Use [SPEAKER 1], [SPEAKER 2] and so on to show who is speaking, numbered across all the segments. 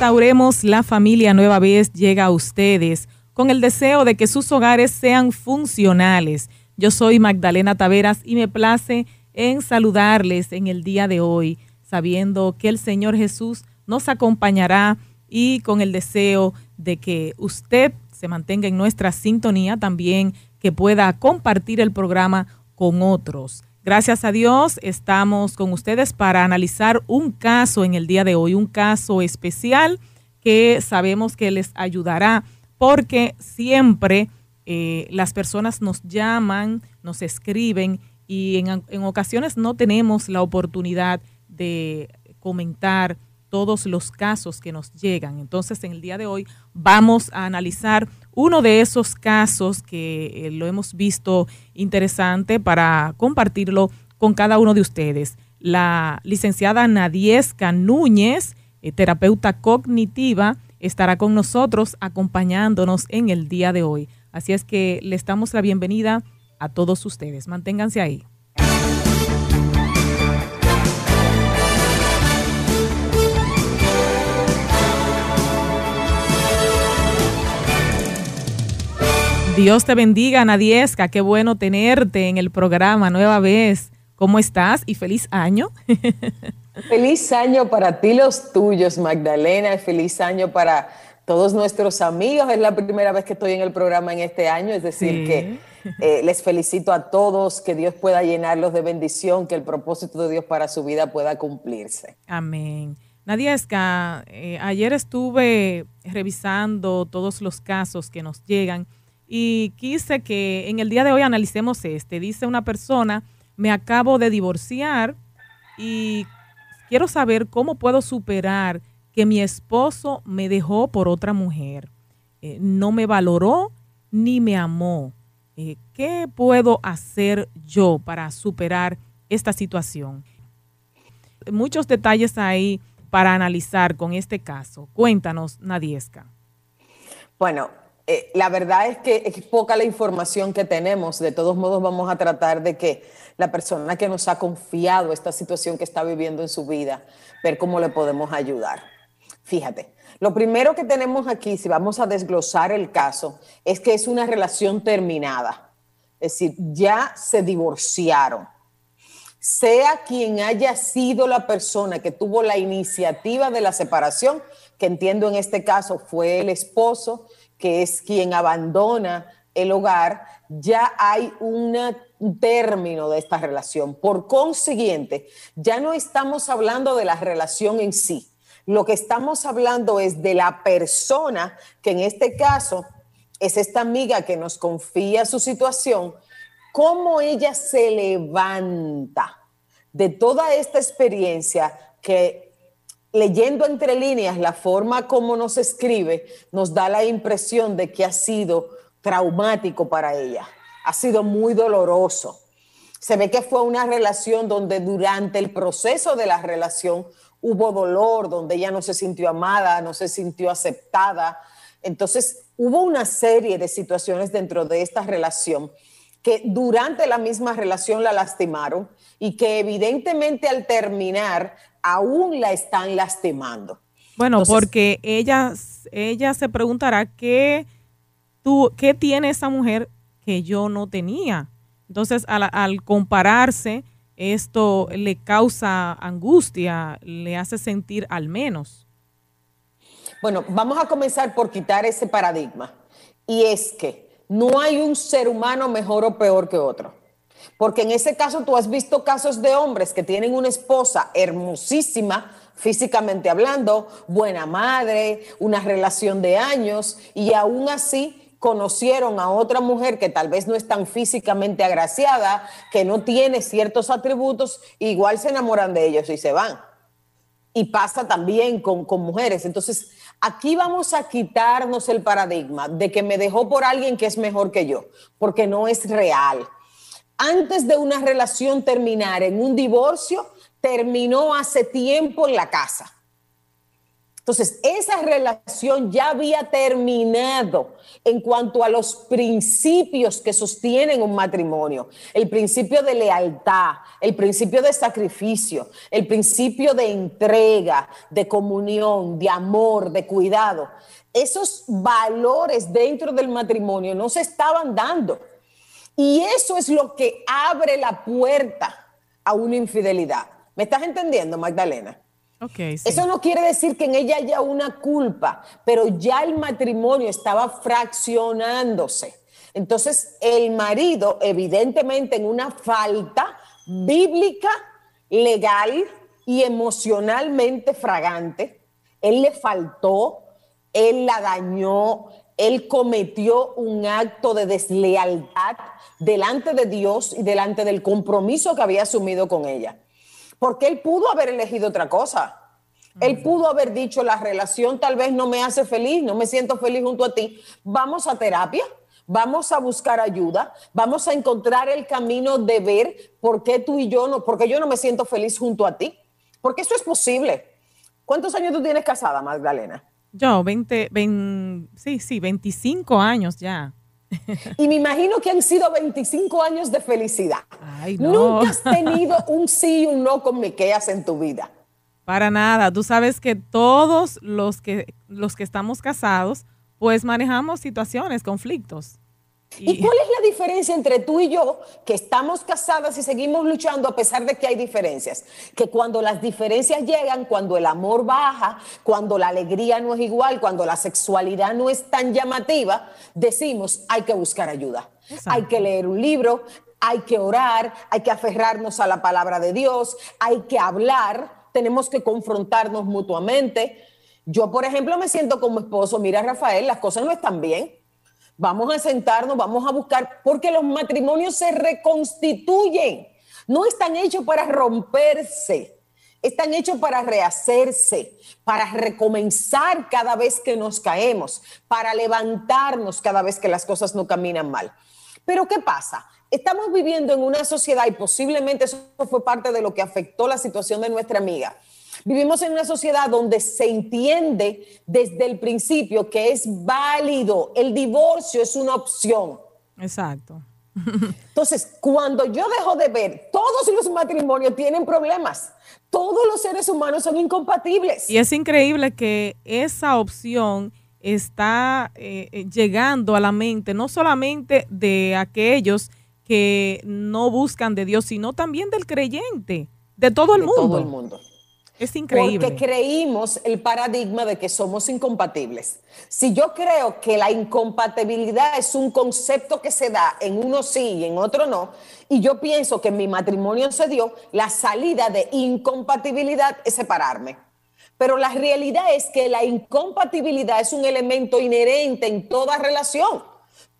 [SPEAKER 1] Restauremos la familia nueva vez llega a ustedes con el deseo de que sus hogares sean funcionales. Yo soy Magdalena Taveras y me place en saludarles en el día de hoy, sabiendo que el Señor Jesús nos acompañará y con el deseo de que usted se mantenga en nuestra sintonía, también que pueda compartir el programa con otros. Gracias a Dios estamos con ustedes para analizar un caso en el día de hoy, un caso especial que sabemos que les ayudará porque siempre eh, las personas nos llaman, nos escriben y en, en ocasiones no tenemos la oportunidad de comentar todos los casos que nos llegan. Entonces, en el día de hoy vamos a analizar uno de esos casos que eh, lo hemos visto interesante para compartirlo con cada uno de ustedes. La licenciada Nadiesca Núñez, eh, terapeuta cognitiva, estará con nosotros acompañándonos en el día de hoy. Así es que le damos la bienvenida a todos ustedes. Manténganse ahí. Dios te bendiga, Nadiesca. Qué bueno tenerte en el programa nueva vez. ¿Cómo estás? Y feliz año.
[SPEAKER 2] feliz año para ti, los tuyos, Magdalena. Feliz año para todos nuestros amigos. Es la primera vez que estoy en el programa en este año, es decir, que eh, les felicito a todos, que Dios pueda llenarlos de bendición, que el propósito de Dios para su vida pueda cumplirse.
[SPEAKER 1] Amén. Nadiesca, eh, ayer estuve revisando todos los casos que nos llegan y quise que en el día de hoy analicemos este. Dice una persona, me acabo de divorciar y quiero saber cómo puedo superar que mi esposo me dejó por otra mujer. Eh, no me valoró ni me amó. Eh, ¿Qué puedo hacer yo para superar esta situación? Muchos detalles ahí para analizar con este caso. Cuéntanos, Nadiesca.
[SPEAKER 2] Bueno, eh, la verdad es que es poca la información que tenemos. De todos modos, vamos a tratar de que la persona que nos ha confiado esta situación que está viviendo en su vida, ver cómo le podemos ayudar. Fíjate, lo primero que tenemos aquí, si vamos a desglosar el caso, es que es una relación terminada. Es decir, ya se divorciaron. Sea quien haya sido la persona que tuvo la iniciativa de la separación, que entiendo en este caso fue el esposo, que es quien abandona el hogar, ya hay un término de esta relación. Por consiguiente, ya no estamos hablando de la relación en sí. Lo que estamos hablando es de la persona que en este caso es esta amiga que nos confía su situación, cómo ella se levanta de toda esta experiencia que leyendo entre líneas la forma como nos escribe, nos da la impresión de que ha sido traumático para ella, ha sido muy doloroso. Se ve que fue una relación donde durante el proceso de la relación hubo dolor, donde ella no se sintió amada, no se sintió aceptada. Entonces hubo una serie de situaciones dentro de esta relación que durante la misma relación la lastimaron y que evidentemente al terminar aún la están lastimando.
[SPEAKER 1] Bueno, porque ella, ella se preguntará qué, tú, qué tiene esa mujer que yo no tenía. Entonces, al, al compararse, esto le causa angustia, le hace sentir al menos.
[SPEAKER 2] Bueno, vamos a comenzar por quitar ese paradigma. Y es que no hay un ser humano mejor o peor que otro. Porque en ese caso tú has visto casos de hombres que tienen una esposa hermosísima, físicamente hablando, buena madre, una relación de años, y aún así conocieron a otra mujer que tal vez no es tan físicamente agraciada, que no tiene ciertos atributos, igual se enamoran de ellos y se van. Y pasa también con, con mujeres. Entonces, aquí vamos a quitarnos el paradigma de que me dejó por alguien que es mejor que yo, porque no es real antes de una relación terminar en un divorcio, terminó hace tiempo en la casa. Entonces, esa relación ya había terminado en cuanto a los principios que sostienen un matrimonio. El principio de lealtad, el principio de sacrificio, el principio de entrega, de comunión, de amor, de cuidado. Esos valores dentro del matrimonio no se estaban dando. Y eso es lo que abre la puerta a una infidelidad. ¿Me estás entendiendo, Magdalena? Eso no quiere decir que en ella haya una culpa, pero ya el matrimonio estaba fraccionándose. Entonces, el marido, evidentemente, en una falta bíblica, legal y emocionalmente fragante, él le faltó, él la dañó, él cometió un acto de deslealtad delante de Dios y delante del compromiso que había asumido con ella porque él pudo haber elegido otra cosa. Él pudo haber dicho, la relación tal vez no me hace feliz, no me siento feliz junto a ti. Vamos a terapia, vamos a buscar ayuda, vamos a encontrar el camino de ver por qué tú y yo no, porque yo no me siento feliz junto a ti. Porque eso es posible. ¿Cuántos años tú tienes casada, Magdalena?
[SPEAKER 1] Yo, 20, 20 sí, sí, 25 años ya.
[SPEAKER 2] Y me imagino que han sido 25 años de felicidad. Nunca has tenido un sí y un no con Miqueas en tu vida.
[SPEAKER 1] Para nada. Tú sabes que todos los que, los que estamos casados, pues manejamos situaciones, conflictos.
[SPEAKER 2] ¿Y cuál es la diferencia entre tú y yo, que estamos casadas y seguimos luchando a pesar de que hay diferencias? Que cuando las diferencias llegan, cuando el amor baja, cuando la alegría no es igual, cuando la sexualidad no es tan llamativa, decimos, hay que buscar ayuda. Hay que leer un libro, hay que orar, hay que aferrarnos a la palabra de Dios, hay que hablar, tenemos que confrontarnos mutuamente. Yo, por ejemplo, me siento como esposo, mira Rafael, las cosas no están bien Vamos a sentarnos, vamos a buscar, porque los matrimonios se reconstituyen. No están hechos para romperse, están hechos para rehacerse, para recomenzar cada vez que nos caemos, para levantarnos cada vez que las cosas no caminan mal. Pero ¿qué pasa? Estamos viviendo en una sociedad y posiblemente eso fue parte de lo que afectó la situación de nuestra amiga Vivimos en una sociedad donde se entiende desde el principio que es válido, el divorcio es una opción.
[SPEAKER 1] Exacto.
[SPEAKER 2] Entonces, cuando yo dejo de ver, todos los matrimonios tienen problemas, todos los seres humanos son incompatibles.
[SPEAKER 1] Y es increíble que esa opción está eh, eh, llegando a la mente, no solamente de aquellos que no buscan de Dios, sino también del creyente, de todo el de mundo.
[SPEAKER 2] Todo el mundo.
[SPEAKER 1] Es increíble.
[SPEAKER 2] Porque creímos el paradigma de que somos incompatibles. Si yo creo que la incompatibilidad es un concepto que se da en uno sí y en otro no, y yo pienso que en mi matrimonio se dio, la salida de incompatibilidad es separarme. Pero la realidad es que la incompatibilidad es un elemento inherente en toda relación.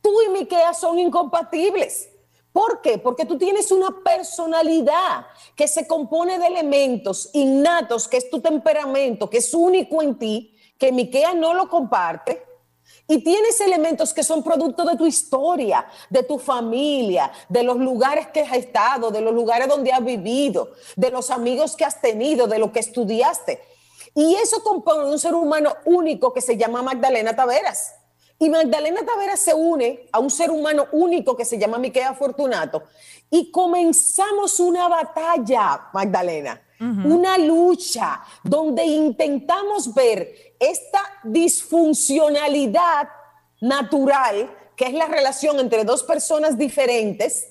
[SPEAKER 2] Tú y Miquea son incompatibles. ¿Por qué? Porque tú tienes una personalidad que se compone de elementos innatos, que es tu temperamento, que es único en ti, que Miquea no lo comparte. Y tienes elementos que son producto de tu historia, de tu familia, de los lugares que has estado, de los lugares donde has vivido, de los amigos que has tenido, de lo que estudiaste. Y eso compone un ser humano único que se llama Magdalena Taveras. Y Magdalena Tavera se une a un ser humano único que se llama Miquea Fortunato y comenzamos una batalla, Magdalena, una lucha donde intentamos ver esta disfuncionalidad natural que es la relación entre dos personas diferentes,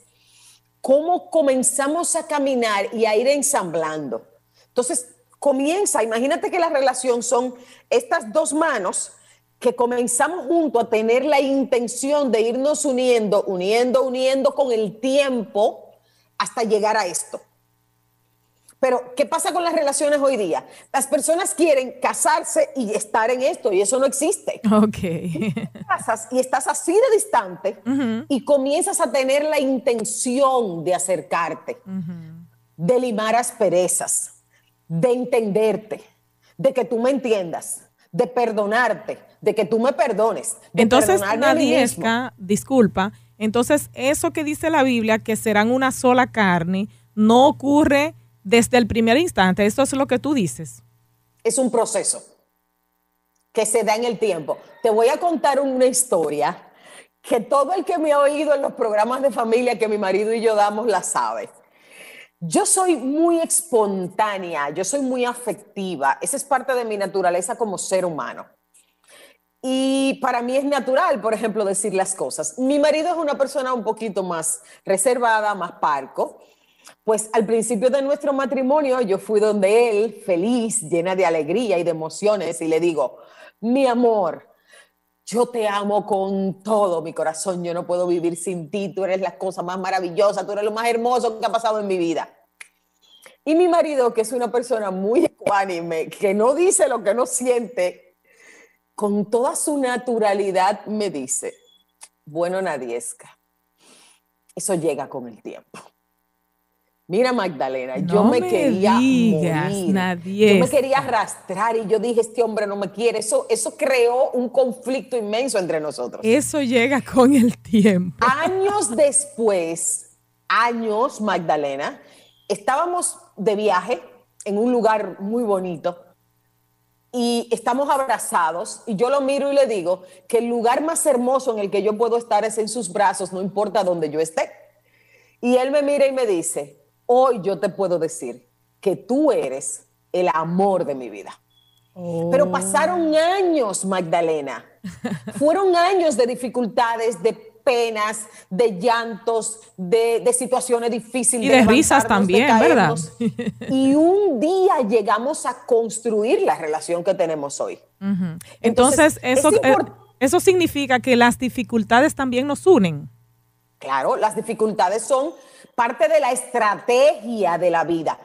[SPEAKER 2] cómo comenzamos a caminar y a ir ensamblando. Entonces, comienza, imagínate que la relación son estas dos manos que comenzamos juntos a tener la intención de irnos uniendo, uniendo, uniendo con el tiempo hasta llegar a esto. Pero, ¿qué pasa con las relaciones hoy día? Las personas quieren casarse y estar en esto, y eso no existe.
[SPEAKER 1] Ok.
[SPEAKER 2] casas y estás así de distante y comienzas a tener la intención de acercarte, de limar asperezas, de entenderte, de que tú me entiendas, de perdonarte, de que tú me perdones.
[SPEAKER 1] entonces, Nadiesca, disculpa, entonces eso que dice la Biblia, que serán una sola carne, no ocurre desde el primer instante. Esto es lo que tú dices.
[SPEAKER 2] Es un proceso. que se da en el tiempo. Te voy a contar una historia que todo el que me ha oído en los programas de familia que mi marido y yo damos la sabe. Yo soy muy espontánea, yo soy muy afectiva, esa es parte de mi naturaleza como ser humano. Y para mí es natural, por ejemplo, decir las cosas. Mi marido es una persona un poquito más reservada, más parco. Pues al principio de nuestro matrimonio yo fui donde él, feliz, llena de alegría y de emociones, y le digo, mi amor, yo te amo con todo mi corazón, yo no puedo vivir sin ti, tú eres la cosa más maravillosa, tú eres lo más hermoso que ha pasado en mi vida. Y mi marido, que es una persona muy ecuánime, que no dice lo que no siente, con toda su naturalidad me dice, bueno, Nadiesca, eso llega con el tiempo. Mira, Magdalena, yo me, quería morir. Yo me quería arrastrar y yo dije, este hombre no me quiere. Eso, eso creó un conflicto inmenso entre nosotros.
[SPEAKER 1] Eso llega con el tiempo.
[SPEAKER 2] Años después, años, Magdalena, estábamos de viaje en un lugar muy bonito y estamos abrazados y yo lo miro y le digo que el lugar más hermoso en el que yo puedo estar es en sus brazos, no importa dónde yo esté. Y él me mira y me dice, hoy yo te puedo decir que tú eres el amor de mi vida. Pero oh. pasaron años, Magdalena. Fueron años de dificultades, de penas, de llantos, de, situaciones difíciles.
[SPEAKER 1] Y de, risas también, ¿verdad?
[SPEAKER 2] y un día llegamos a construir la relación que tenemos hoy.
[SPEAKER 1] Entonces, eso, eh, eso significa que las dificultades también nos unen.
[SPEAKER 2] Claro, las dificultades son parte de la estrategia de la vida.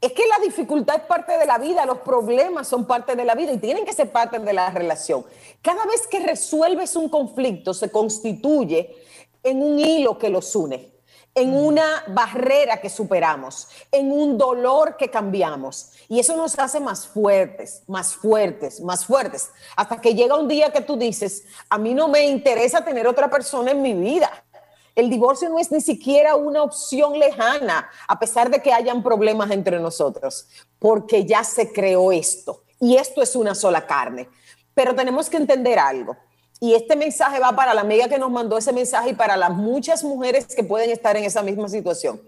[SPEAKER 2] Es que la dificultad es parte de la vida, los problemas son parte de la vida y tienen que ser parte de la relación. Cada vez que resuelves un conflicto se constituye en un hilo que los une, en una barrera que superamos, en un dolor que cambiamos. Y eso nos hace más fuertes, más fuertes, más fuertes. Hasta que llega un día que tú dices, a mí no me interesa tener otra persona en mi vida. El divorcio no es ni siquiera una opción lejana, a pesar de que hayan problemas entre nosotros, porque ya se creó esto y esto es una sola carne. Pero tenemos que entender algo. Y este mensaje va para la amiga que nos mandó ese mensaje y para las muchas mujeres que pueden estar en esa misma situación.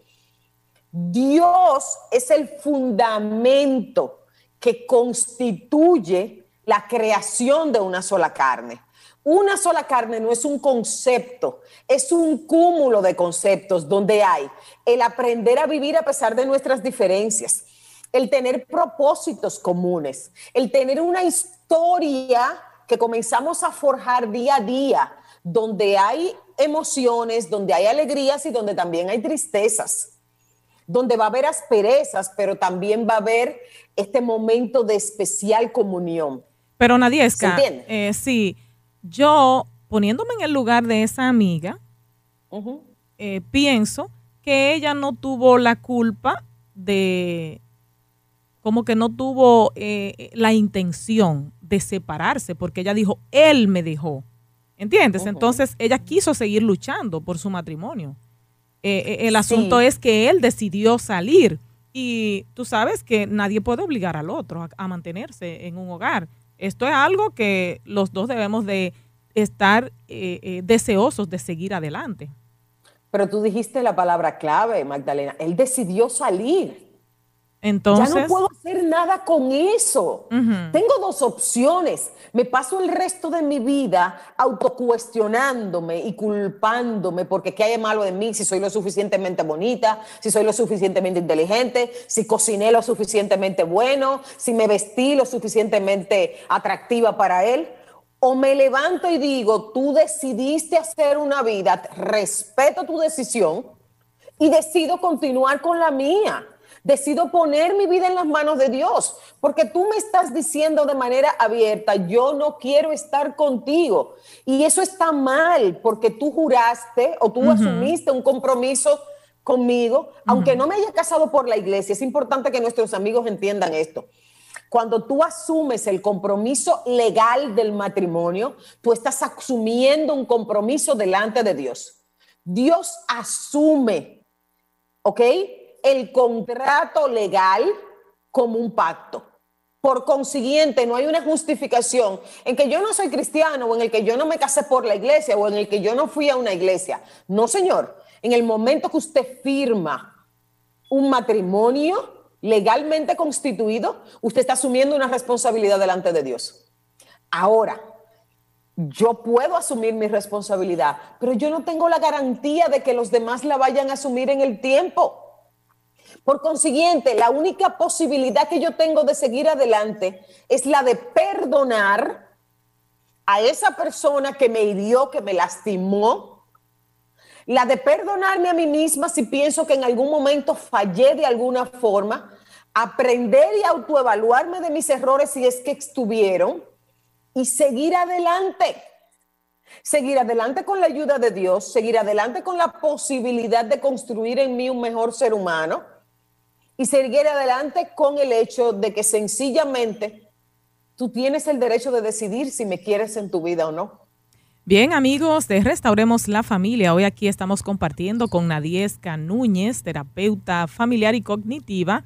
[SPEAKER 2] Dios es el fundamento que constituye la creación de una sola carne. Una sola carne no es un concepto, es un cúmulo de conceptos donde hay el aprender a vivir a pesar de nuestras diferencias, el tener propósitos comunes, el tener una historia que comenzamos a forjar día a día, donde hay emociones, donde hay alegrías y donde también hay tristezas, donde va a haber asperezas, pero también va a haber este momento de especial comunión.
[SPEAKER 1] Pero nadie es eh, sí yo, poniéndome en el lugar de esa amiga, eh, pienso que ella no tuvo la culpa de, como que no tuvo eh, la intención de separarse, porque ella dijo, él me dejó. ¿Entiendes? Entonces ella quiso seguir luchando por su matrimonio. Eh, el asunto es que él decidió salir y tú sabes que nadie puede obligar al otro a mantenerse en un hogar. Esto es algo que los dos debemos de estar eh, eh, deseosos de seguir adelante.
[SPEAKER 2] Pero tú dijiste la palabra clave, Magdalena. Él decidió salir.
[SPEAKER 1] Entonces,
[SPEAKER 2] ya no puedo hacer nada con eso. Tengo dos opciones. Me paso el resto de mi vida autocuestionándome y culpándome porque qué hay de malo de mí, si soy lo suficientemente bonita, si soy lo suficientemente inteligente, si cociné lo suficientemente bueno, si me vestí lo suficientemente atractiva para él. O me levanto y digo, tú decidiste hacer una vida, respeto tu decisión y decido continuar con la mía. Decido poner mi vida en las manos de Dios, porque tú me estás diciendo de manera abierta, yo no quiero estar contigo. Y eso está mal, porque tú juraste o tú asumiste un compromiso conmigo, aunque no me haya casado por la iglesia. Es importante que nuestros amigos entiendan esto. Cuando tú asumes el compromiso legal del matrimonio, tú estás asumiendo un compromiso delante de Dios. Dios asume, ¿ok? El contrato legal como un pacto. Por consiguiente, no hay una justificación en que yo no soy cristiano o en el que yo no me casé por la iglesia o en el que yo no fui a una iglesia. No, señor. En el momento que usted firma un matrimonio legalmente constituido, usted está asumiendo una responsabilidad delante de Dios. Ahora, yo puedo asumir mi responsabilidad, pero yo no tengo la garantía de que los demás la vayan a asumir en el tiempo. Por consiguiente, la única posibilidad que yo tengo de seguir adelante es la de perdonar a esa persona que me hirió, que me lastimó, la de perdonarme a mí misma si pienso que en algún momento fallé de alguna forma, aprender y autoevaluarme de mis errores si es que estuvieron y seguir adelante. Seguir adelante con la ayuda de Dios, seguir adelante con la posibilidad de construir en mí un mejor ser humano y seguir adelante con el hecho de que sencillamente tú tienes el derecho de decidir si me quieres en tu vida o no.
[SPEAKER 1] Bien, amigos de Restauremos la Familia, hoy aquí estamos compartiendo con Nadiesca Núñez, terapeuta familiar y cognitiva,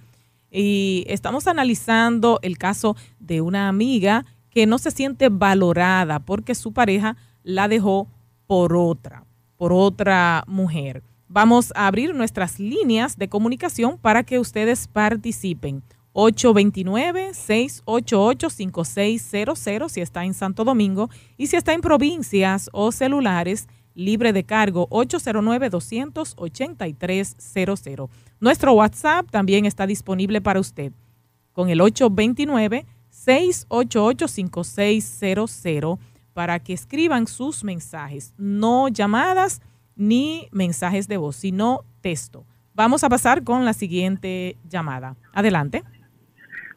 [SPEAKER 1] y estamos analizando el caso de una amiga que no se siente valorada porque su pareja la dejó por otra, por otra mujer. Vamos a abrir nuestras líneas de comunicación para que ustedes participen. 829-688-5600 si está en Santo Domingo y si está en provincias o celulares libre de cargo 809-283-00. Nuestro WhatsApp también está disponible para usted con el 829-688-5600 para que escriban sus mensajes, no llamadas ni mensajes de voz, sino texto. Vamos a pasar con la siguiente llamada. Adelante.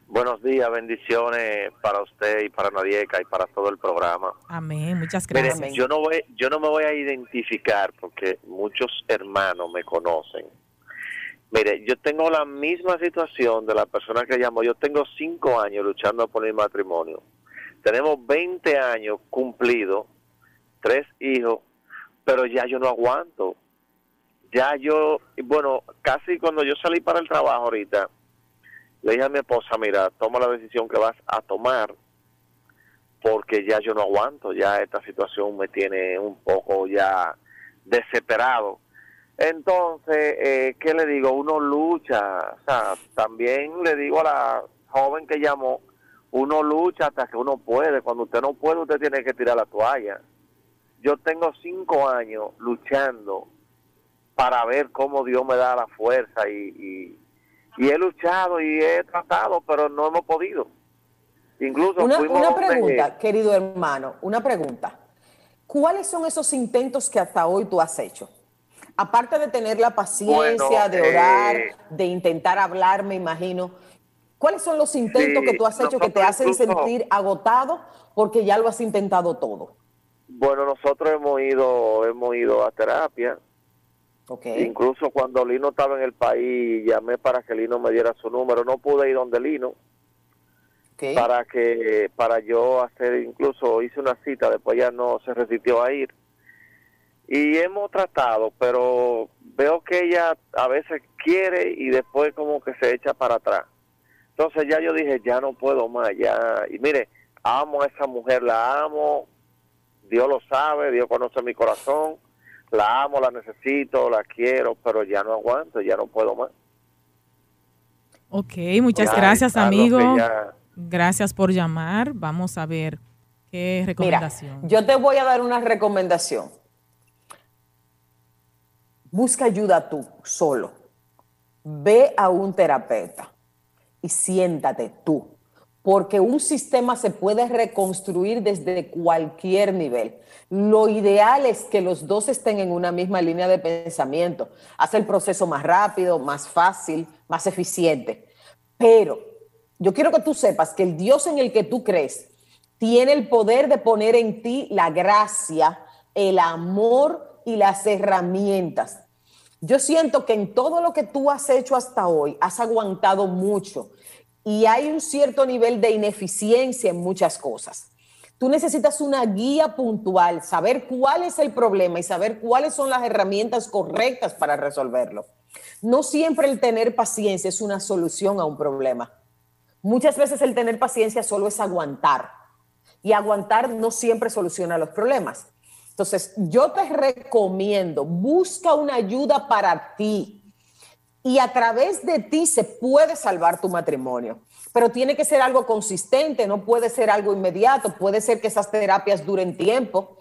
[SPEAKER 3] Buenos días, bendiciones para usted y para Nadieca y para todo el programa.
[SPEAKER 1] Amén, muchas gracias.
[SPEAKER 3] yo no voy, yo no me voy a identificar porque muchos hermanos me conocen. Mire, yo tengo la misma situación de la persona que llamó. Yo tengo cinco años luchando por mi matrimonio. Tenemos 20 años cumplidos, tres hijos pero ya yo no aguanto. Ya yo, bueno, casi cuando yo salí para el trabajo ahorita, le dije a mi esposa, mira, toma la decisión que vas a tomar, porque ya yo no aguanto, ya esta situación me tiene un poco ya desesperado. Entonces, eh, ¿qué le digo? Uno lucha, o sea, también le digo a la joven que llamó, uno lucha hasta que uno puede, cuando usted no puede, usted tiene que tirar la toalla yo tengo cinco años luchando para ver cómo Dios me da la fuerza y, he luchado y he tratado, pero no hemos podido.
[SPEAKER 2] Incluso una, una pregunta, querido hermano, una pregunta. ¿Cuáles son esos intentos que hasta hoy tú has hecho? Aparte de tener la paciencia, de orar, eh, de intentar hablar, me imagino. ¿Cuáles son los intentos que tú has hecho que te hacen sentir agotado porque ya lo has intentado todo?
[SPEAKER 3] Bueno, nosotros hemos ido, hemos ido a terapia. Okay. Incluso cuando Lino estaba en el país, llamé para que Lino me diera su número. No pude ir donde Lino. Para que, para yo hacer, incluso hice una cita, después ya no se resistió a ir. Y hemos tratado, pero veo que ella a veces quiere y después como que se echa para atrás. Entonces ya yo dije, ya no puedo más, ya. Y mire, amo a esa mujer, la amo, Dios lo sabe, Dios conoce mi corazón, la amo, la necesito, la quiero, pero ya no aguanto, ya no puedo más.
[SPEAKER 1] Ok, muchas gracias, amigo. Gracias por llamar. Vamos a ver qué recomendación.
[SPEAKER 2] yo te voy a dar una recomendación. Busca ayuda tú, solo. Ve a un terapeuta y siéntate tú porque un sistema se puede reconstruir desde cualquier nivel. Lo ideal es que los dos estén en una misma línea de pensamiento. Hace el proceso más rápido, más fácil, más eficiente. Pero yo quiero que tú sepas que el Dios en el que tú crees tiene el poder de poner en ti la gracia, el amor y las herramientas. Yo siento que en todo lo que tú has hecho hasta hoy, has aguantado mucho y hay un cierto nivel de ineficiencia en muchas cosas. Tú necesitas una guía puntual, saber cuál es el problema y saber cuáles son las herramientas correctas para resolverlo. No siempre el tener paciencia es una solución a un problema. Muchas veces el tener paciencia solo es aguantar y aguantar no siempre soluciona los problemas. Entonces, yo te recomiendo, busca una ayuda para ti y a través de ti se puede salvar tu matrimonio, pero tiene que ser algo consistente, no puede ser algo inmediato, puede ser que esas terapias duren tiempo.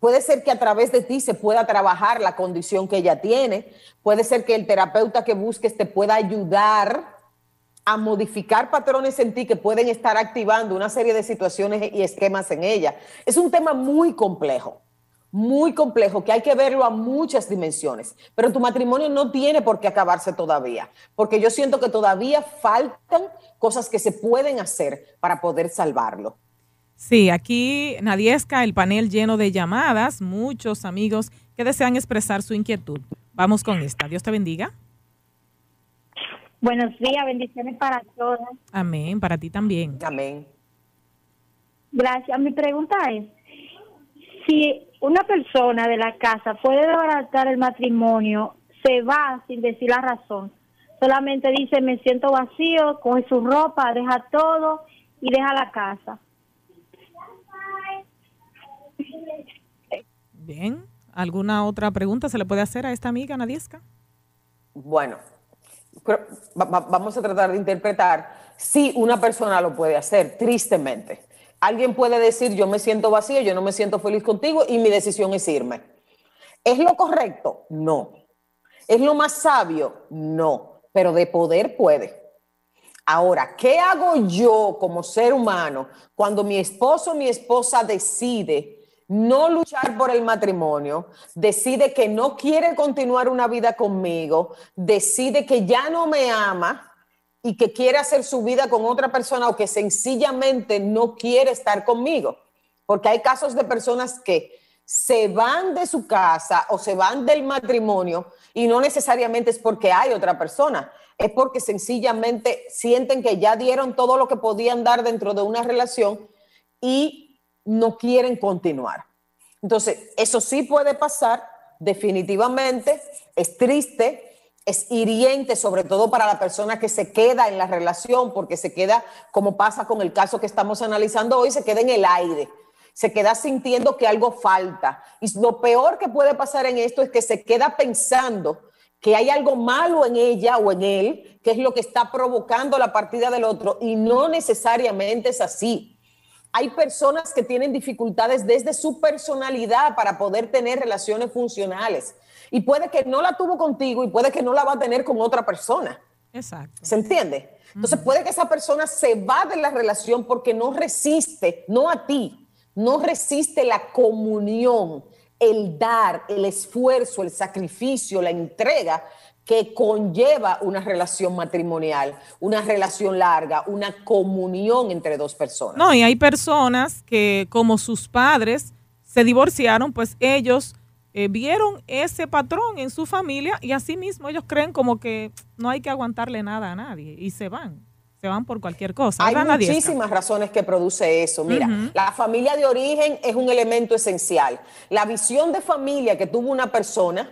[SPEAKER 2] Puede ser que a través de ti se pueda trabajar la condición que ella tiene. Puede ser que el terapeuta que busques te pueda ayudar a modificar patrones en ti que pueden estar activando una serie de situaciones y esquemas en ella. Es un tema muy complejo, muy complejo, que hay que verlo a muchas dimensiones. Pero tu matrimonio no tiene por qué acabarse todavía, porque yo siento que todavía faltan cosas que se pueden hacer para poder salvarlo.
[SPEAKER 1] Sí, aquí Nadiesca, el panel lleno de llamadas, muchos amigos que desean expresar su inquietud. Vamos con esta. Dios te bendiga.
[SPEAKER 4] Buenos días, bendiciones para todos.
[SPEAKER 1] Amén, para ti también.
[SPEAKER 2] Amén.
[SPEAKER 4] Gracias. Mi pregunta es, si una persona de la casa puede desbaratar el matrimonio, se va sin decir la razón, solamente dice me siento vacío, coge su ropa, deja todo y deja la casa.
[SPEAKER 1] Bien, ¿alguna otra pregunta se le puede hacer a esta amiga Nadiesca?
[SPEAKER 2] Bueno, vamos a tratar de interpretar si una persona lo puede hacer, tristemente. Alguien puede decir, yo me siento vacío, yo no me siento feliz contigo y mi decisión es irme. ¿Es lo correcto? No. ¿Es lo más sabio? No. Pero de poder puede. Ahora, ¿qué hago yo como ser humano cuando mi esposo o mi esposa decide no luchar por el matrimonio, decide que no quiere continuar una vida conmigo, decide que ya no me ama y que quiere hacer su vida con otra persona o que sencillamente no quiere estar conmigo. Porque hay casos de personas que se van de su casa o se van del matrimonio y no necesariamente es porque hay otra persona, es porque sencillamente sienten que ya dieron todo lo que podían dar dentro de una relación y no quieren continuar. Entonces, eso sí puede pasar, definitivamente, es triste, es hiriente, sobre todo para la persona que se queda en la relación, porque se queda, como pasa con el caso que estamos analizando hoy, se queda en el aire, se queda sintiendo que algo falta. Y lo peor que puede pasar en esto es que se queda pensando que hay algo malo en ella o en él, que es lo que está provocando la partida del otro, y no necesariamente es así. Hay personas que tienen dificultades desde su personalidad para poder tener relaciones funcionales. Y puede que no la tuvo contigo y puede que no la va a tener con otra persona.
[SPEAKER 1] Exacto.
[SPEAKER 2] ¿Se entiende? Entonces puede que esa persona se va de la relación porque no resiste, no a ti, no resiste la comunión, el dar, el esfuerzo, el sacrificio, la entrega que conlleva una relación matrimonial, una relación larga, una comunión entre dos personas.
[SPEAKER 1] No, y hay personas que como sus padres se divorciaron, pues ellos eh, vieron ese patrón en su familia y así mismo ellos creen como que no hay que aguantarle nada a nadie y se van. Se van por cualquier cosa.
[SPEAKER 2] Hay muchísimas razones que produce eso. Mira, la familia de origen es un elemento esencial. La visión de familia que tuvo una persona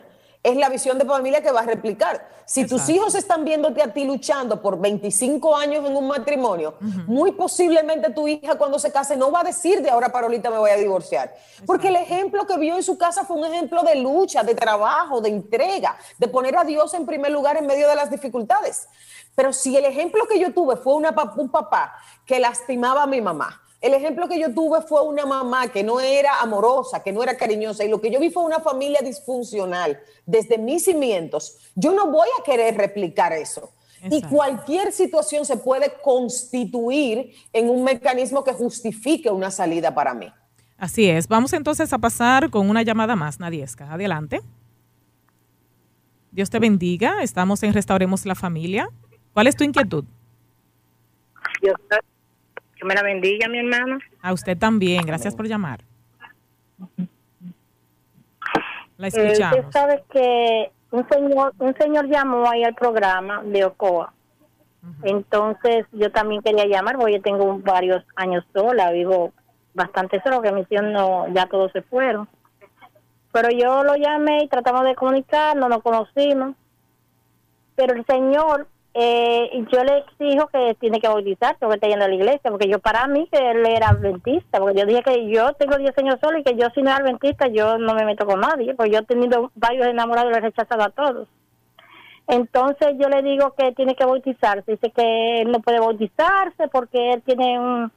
[SPEAKER 2] es la visión de familia que va a replicar. Si tus hijos están viéndote a ti luchando por 25 años en un matrimonio, muy posiblemente tu hija cuando se case no va a decir de ahora para ahorita me voy a divorciar. Porque el ejemplo que vio en su casa fue un ejemplo de lucha, de trabajo, de entrega, de poner a Dios en primer lugar en medio de las dificultades. Pero si el ejemplo que yo tuve fue una, un papá que lastimaba a mi mamá, el ejemplo que yo tuve fue una mamá que no era amorosa, que no era cariñosa, y lo que yo vi fue una familia disfuncional desde mis cimientos. Yo no voy a querer replicar eso. Y cualquier situación se puede constituir en un mecanismo que justifique una salida para mí.
[SPEAKER 1] Así es. Vamos entonces a pasar con una llamada más, Nadiesca. Adelante. Dios te bendiga. Estamos en Restauremos la Familia. ¿Cuál es tu inquietud?
[SPEAKER 4] Dios que me la bendiga, mi hermano.
[SPEAKER 1] A usted también. Gracias por llamar. La escuchamos.
[SPEAKER 4] usted sabe que un señor, un señor llamó ahí al programa de Ocoa. Entonces yo también quería llamar, porque yo tengo varios años sola, vivo bastante solo, que mi tío no, ya todos se fueron. Pero yo lo llamé y tratamos de comunicar, no nos conocimos. Pero el señor eh, yo le exijo que tiene que bautizarse porque está yendo a la iglesia, porque yo para mí que él era adventista, porque yo dije que yo tengo 10 años solo y que yo si no era adventista yo no me meto con nadie, porque yo he tenido varios enamorados y los he rechazado a todos. Entonces yo le digo que tiene que bautizarse, dice que él no puede bautizarse porque él tiene un,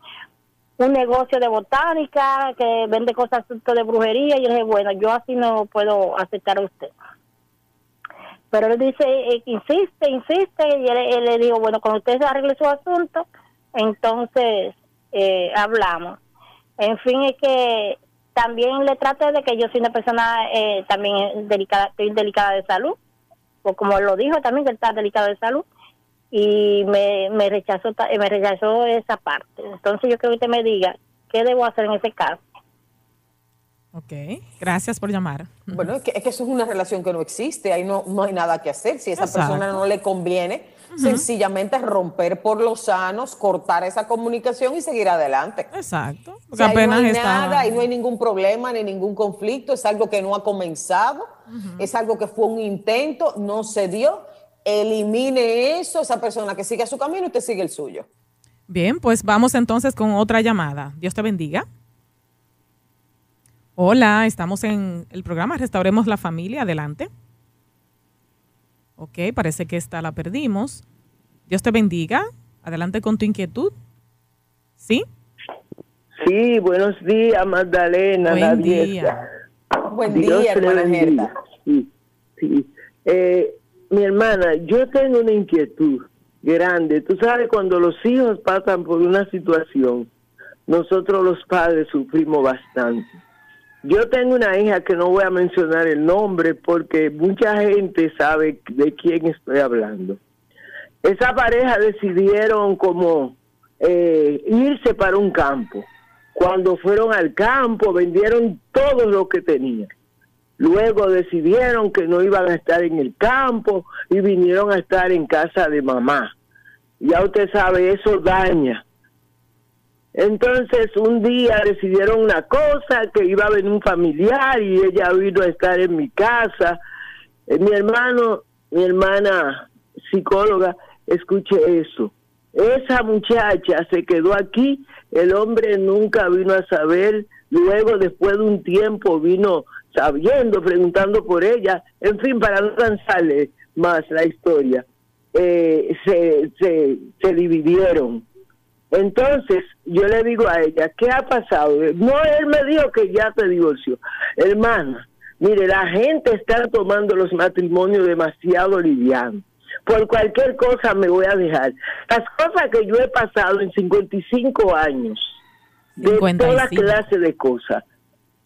[SPEAKER 4] un negocio de botánica, que vende cosas de brujería, y yo dije, bueno, yo así no puedo aceptar a usted. Pero él dice, eh, insiste, insiste, y él, le digo, bueno, cuando usted arregle su asunto, entonces eh, hablamos. En fin, es que también le traté de que yo soy una persona eh, también delicada, estoy delicada de salud, o como lo dijo también, que él está delicado de salud, y me, me rechazó me rechazó esa parte. Entonces yo creo que usted me diga, ¿qué debo hacer en ese caso?
[SPEAKER 1] Ok, gracias por llamar.
[SPEAKER 2] Bueno, es que, es que, eso es una relación que no existe, ahí no, no hay nada que hacer. Si a esa persona no le conviene, sencillamente romper por los sanos, cortar esa comunicación y seguir adelante.
[SPEAKER 1] Exacto.
[SPEAKER 2] Porque apenas no hay nada y no hay ningún problema ni ningún conflicto, es algo que no ha comenzado, es algo que fue un intento, no se dio. Elimine eso, esa persona que sigue su camino y usted sigue el suyo.
[SPEAKER 1] Bien, pues vamos entonces con otra llamada. Dios te bendiga. Hola, estamos en el programa Restauremos la Familia. Adelante. Ok, parece que esta la perdimos. Dios te bendiga. Adelante con tu inquietud. ¿Sí?
[SPEAKER 5] Sí, buenos días, Magdalena.
[SPEAKER 1] Buen día.
[SPEAKER 2] Buen día, hermana Gerda.
[SPEAKER 5] Sí, sí. Eh, mi hermana, yo tengo una inquietud grande. Tú sabes, cuando los hijos pasan por una situación, nosotros los padres sufrimos bastante yo tengo una hija que no voy a mencionar el nombre porque mucha gente sabe de quién estoy hablando. Esa pareja decidieron como eh, irse para un campo. Cuando fueron al campo vendieron todo lo que tenían. Luego decidieron que no iban a estar en el campo y vinieron a estar en casa de mamá. Ya usted sabe, eso daña entonces un día decidieron una cosa, que iba a venir un familiar y ella vino a estar en mi casa. Eh, mi hermano, mi hermana psicóloga, escuche eso. Esa muchacha se quedó aquí, el hombre nunca vino a saber, luego después de un tiempo vino sabiendo, preguntando por ella, en fin, para no cansarle más la historia, eh, se, se, se dividieron entonces, yo le digo a ella, ¿qué ha pasado? No, él me dijo que ya se divorció. Hermana, mire, la gente está tomando los matrimonios demasiado livianos. Por cualquier cosa me voy a dejar. Las cosas que yo he pasado en 55 años, de toda clase de cosas.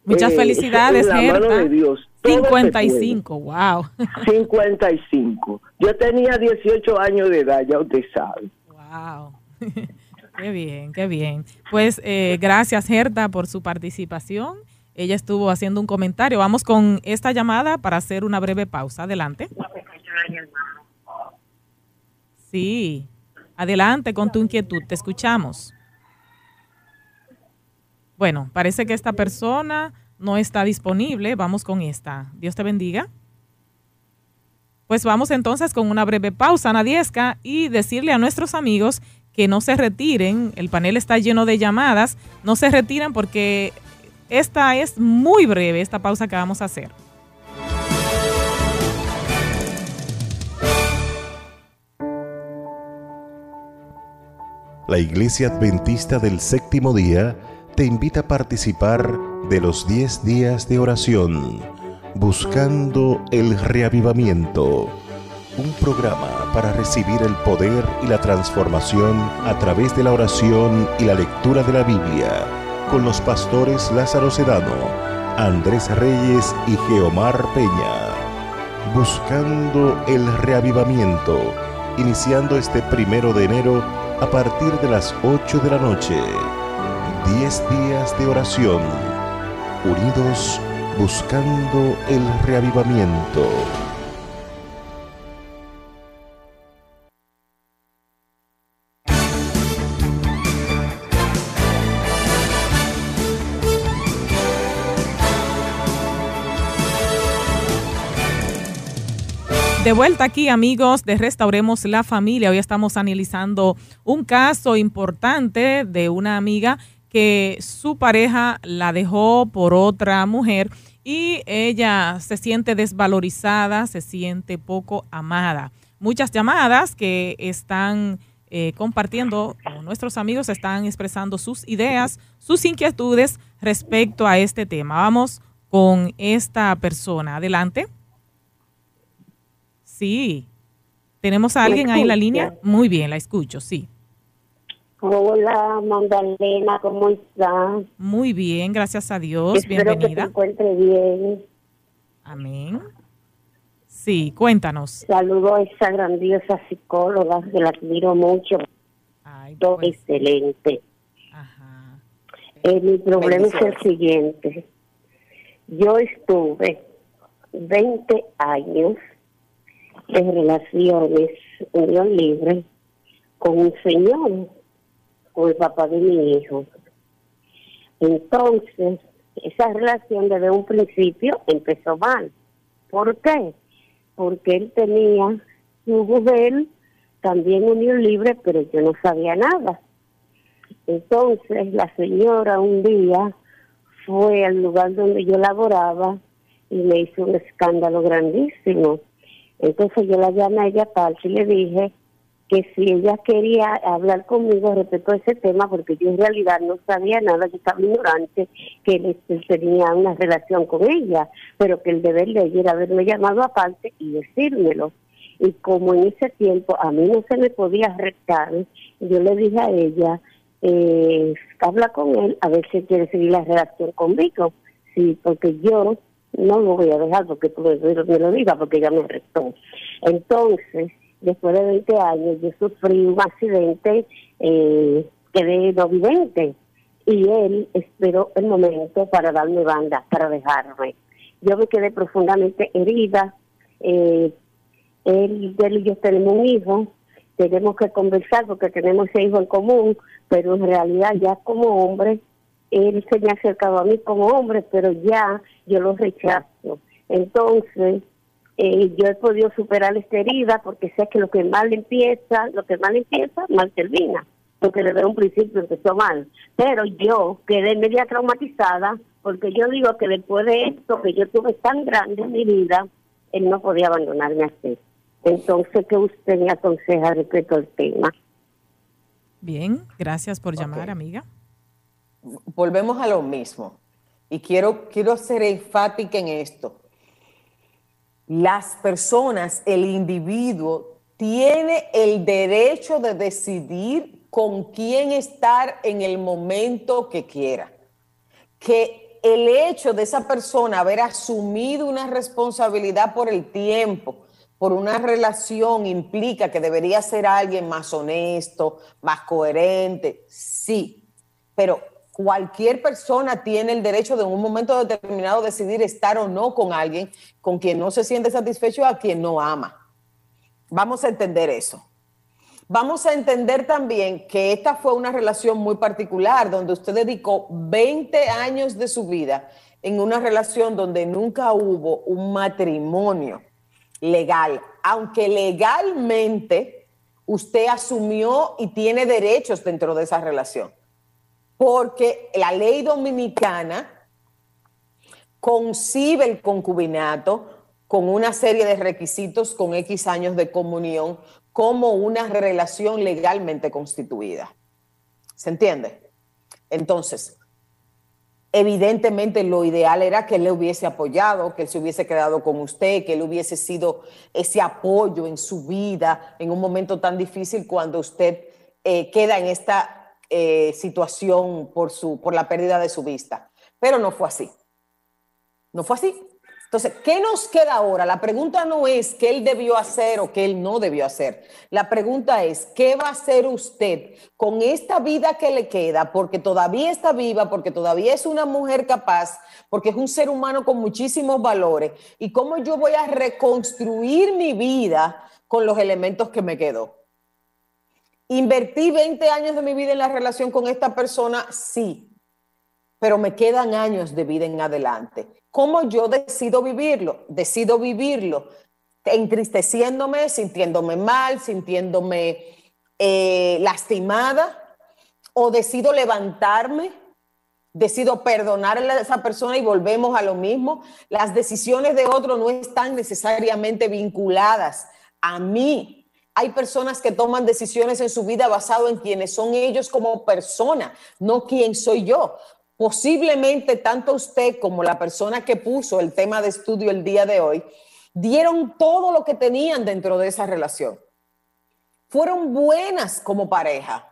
[SPEAKER 1] Muchas eh, felicidades, Gerda. de Dios. 55, wow.
[SPEAKER 5] 55. Yo tenía 18 años de edad, ya usted sabe.
[SPEAKER 1] Wow. Qué bien, qué bien. Pues eh, gracias, Gerda, por su participación. Ella estuvo haciendo un comentario. Vamos con esta llamada para hacer una breve pausa. Adelante. Sí, adelante con tu inquietud. Te escuchamos. Bueno, parece que esta persona no está disponible. Vamos con esta. Dios te bendiga. Pues vamos entonces con una breve pausa, Nadiesca, y decirle a nuestros amigos que no se retiren, el panel está lleno de llamadas, no se retiren porque esta es muy breve, esta pausa que vamos a hacer.
[SPEAKER 6] La Iglesia Adventista del Séptimo Día te invita a participar de los 10 días de oración, buscando el reavivamiento un programa para recibir el poder y la transformación a través de la oración y la lectura de la Biblia, con los pastores Lázaro Sedano, Andrés Reyes y Geomar Peña. Buscando el reavivamiento, iniciando este primero de enero a partir de las 8 de la noche. 10 días de oración, unidos buscando el reavivamiento.
[SPEAKER 1] De vuelta aquí, amigos de Restauremos la Familia. Hoy estamos analizando un caso importante de una amiga que su pareja la dejó por otra mujer y ella se siente desvalorizada, se siente poco amada. Muchas llamadas que están eh, compartiendo, nuestros amigos están expresando sus ideas, sus inquietudes respecto a este tema. Vamos con esta persona. Adelante. Sí. ¿Tenemos a alguien ahí en la línea? Muy bien, la escucho, sí.
[SPEAKER 7] Hola, Magdalena, ¿cómo estás?
[SPEAKER 1] Muy bien, gracias a Dios.
[SPEAKER 7] Espero Bienvenida. que te encuentre bien.
[SPEAKER 1] Amén. Sí, cuéntanos.
[SPEAKER 7] Saludo a esa grandiosa psicóloga que la admiro mucho. Ay, Todo pues. excelente. Ajá. Eh, mi problema es el siguiente. Yo estuve 20 años de relaciones, unión libre, con un señor, con el papá de mi hijo. Entonces, esa relación desde un principio empezó mal. ¿Por qué? Porque él tenía su mujer también unión libre, pero yo no sabía nada. Entonces, la señora un día fue al lugar donde yo laboraba y me hizo un escándalo grandísimo entonces yo la llamé a ella aparte y le dije que si ella quería hablar conmigo respecto a ese tema, porque yo en realidad no sabía nada, yo estaba ignorante que él, tenía una relación con ella, pero que el deber de ella era haberme llamado aparte y decírmelo. Y como en ese tiempo a mí no se me podía arrestar, yo le dije a ella, eh, habla con él a ver si quiere seguir la relación conmigo. Sí, porque yo no lo voy a dejar porque tú me, lo digas porque ya me arrestó. Entonces, después de 20 años, yo sufrí un accidente, eh, quedé no vidente y él esperó el momento para darme banda, para dejarme. Yo me quedé profundamente herida. Eh, él, él y yo tenemos un hijo, tenemos que conversar porque tenemos ese hijo en común, pero en realidad ya como hombre él se me ha acercado a mí como hombre, pero ya yo lo rechazo. Entonces, eh, yo he podido superar esta herida porque sé que lo que mal empieza, lo que mal empieza, mal termina. Porque desde un principio empezó mal. Pero yo quedé media traumatizada porque yo digo que después de esto que yo tuve tan grande en mi vida, él no podía abandonarme así. Entonces, ¿qué usted me aconseja respecto al tema?
[SPEAKER 1] Bien, gracias por llamar, amiga
[SPEAKER 2] volvemos a lo mismo. Y quiero, quiero ser enfática en esto. Las personas, el individuo, tiene el derecho de decidir con quién estar en el momento que quiera. Que el hecho de esa persona haber asumido una responsabilidad por el tiempo, por una relación, implica que debería ser alguien más honesto, más coherente. Sí, pero cualquier persona tiene el derecho de en un momento determinado decidir estar o no con alguien con quien no se siente satisfecho a quien no ama. Vamos a entender eso. Vamos a entender también que esta fue una relación muy particular donde usted dedicó 20 años de su vida en una relación donde nunca hubo un matrimonio legal, aunque legalmente usted asumió y tiene derechos dentro de esa relación porque la ley dominicana concibe el concubinato con una serie de requisitos con X años de comunión como una relación legalmente constituida. ¿Se entiende? Entonces, evidentemente lo ideal era que él le hubiese apoyado, que él se hubiese quedado con usted, que él hubiese sido ese apoyo en su vida en un momento tan difícil cuando usted eh, queda en esta eh, situación por, su, por la pérdida de su vista. Pero no fue así. No fue así. Entonces, ¿qué nos queda ahora? La pregunta no es qué él debió hacer o qué él no debió hacer. La pregunta es, ¿qué va a hacer usted con esta vida que le queda? Porque todavía está viva, porque todavía es una mujer capaz, porque es un ser humano con muchísimos valores. ¿Y cómo yo voy a reconstruir mi vida con los elementos que me quedó? ¿Invertí 20 años de mi vida en la relación con esta persona? Sí, pero me quedan años de vida en adelante. ¿Cómo yo decido vivirlo? Decido vivirlo entristeciéndome, sintiéndome mal, sintiéndome eh, lastimada, o decido levantarme, decido perdonar a esa persona y volvemos a lo mismo. Las decisiones de otro no están necesariamente vinculadas a mí. Hay personas que toman decisiones en su vida basado en quienes son ellos como persona, no quién soy yo. Posiblemente tanto usted como la persona que puso el tema de estudio el día de hoy dieron todo lo que tenían dentro de esa relación. Fueron buenas como pareja.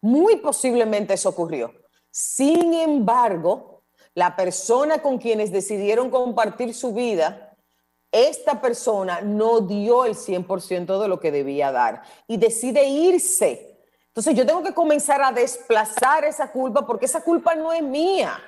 [SPEAKER 2] Muy posiblemente eso ocurrió. Sin embargo, la persona con quienes decidieron compartir su vida, esta persona no dio el 100% de lo que debía dar y decide irse. Entonces yo tengo que comenzar a desplazar esa culpa porque esa culpa no es mía.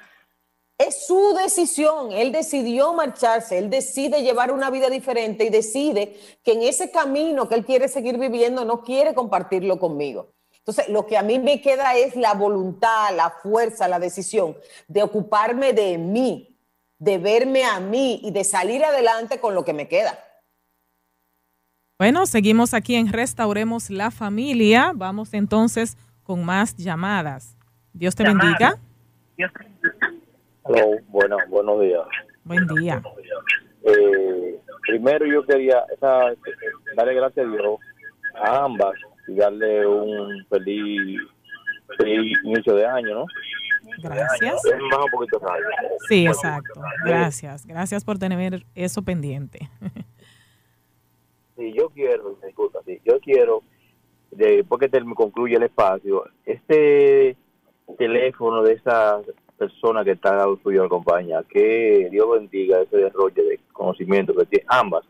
[SPEAKER 2] Es su decisión, él decidió marcharse, él decide llevar una vida diferente y decide que en ese camino que él quiere seguir viviendo no quiere compartirlo conmigo. Entonces, lo que a mí me queda es la voluntad, la fuerza, la decisión de ocuparme de mí, de verme a mí y de salir adelante con lo que me queda.
[SPEAKER 1] Bueno, seguimos aquí en Restauremos la Familia. Vamos entonces con más llamadas. Dios te bendiga. Dios te bendiga.
[SPEAKER 8] Hola, bueno, buenos días.
[SPEAKER 1] Buen día.
[SPEAKER 8] Eh, primero yo quería darle gracias a Dios a ambas y darle un feliz, inicio de año, ¿no?
[SPEAKER 1] Gracias. Sí, exacto. Gracias. Gracias por tener eso pendiente.
[SPEAKER 8] Sí, yo quiero, disculpa, sí, yo quiero, después que me concluye el espacio, este teléfono de esa persona que está al lado suyo acompaña. Que Dios bendiga ese desarrollo de conocimiento que tiene ambas.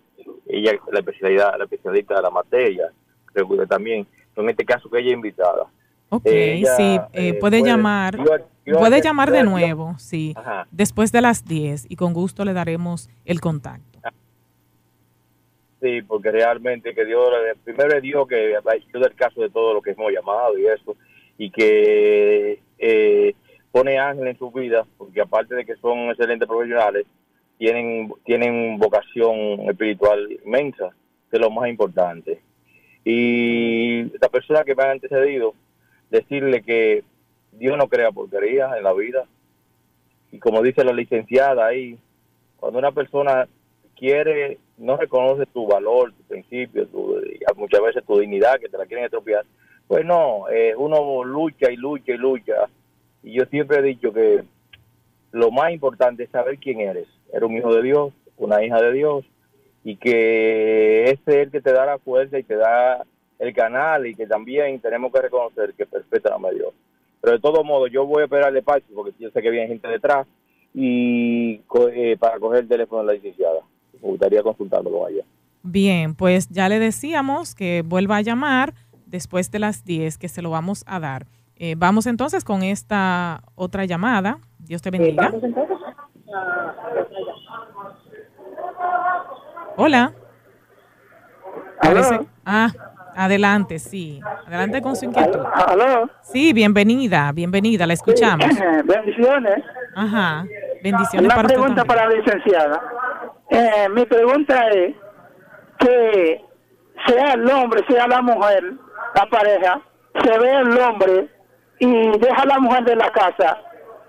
[SPEAKER 8] Ella la especialidad, la especialista de la materia, creo que también, en este caso que ella es invitada.
[SPEAKER 1] Ok, sí, eh, eh, puede, llamar, puede llamar de nuevo, sí, después de las 10 y con gusto le daremos el contacto.
[SPEAKER 8] Sí, porque realmente que Dios, primero Dios que ayuda el caso de todo lo que hemos llamado y eso, y que eh, pone ángeles en su vida, porque aparte de que son excelentes profesionales, tienen, tienen vocación espiritual inmensa, que es lo más importante. Y la persona que me ha antecedido, decirle que Dios no crea porquerías en la vida. Y como dice la licenciada ahí, cuando una persona quiere, no reconoce tu valor, tu principio, tu, muchas veces tu dignidad, que te la quieren estropear, pues no, eh, uno lucha y lucha y lucha y yo siempre he dicho que lo más importante es saber quién eres. Eres un hijo de Dios, una hija de Dios, y que es el que te da la fuerza y te da el canal y que también tenemos que reconocer que perfecta la Dios. Pero de todo modo, yo voy a esperarle paso porque yo sé que viene gente detrás y eh, para coger el teléfono de la licenciada. Me gustaría consultarlo con ella.
[SPEAKER 1] Bien, pues ya le decíamos que vuelva a llamar después de las 10, que se lo vamos a dar. Eh, vamos entonces con esta otra llamada. Dios te bendiga. Hola. Ah, adelante, sí. Adelante con su inquietud.
[SPEAKER 9] ¿Aló?
[SPEAKER 1] Sí, bienvenida, bienvenida, la escuchamos.
[SPEAKER 9] bendiciones.
[SPEAKER 1] Ajá, bendiciones
[SPEAKER 9] Una pregunta para la licenciada. Eh, mi pregunta es que sea el hombre, sea la mujer, la pareja, se ve el hombre y deja a la mujer de la casa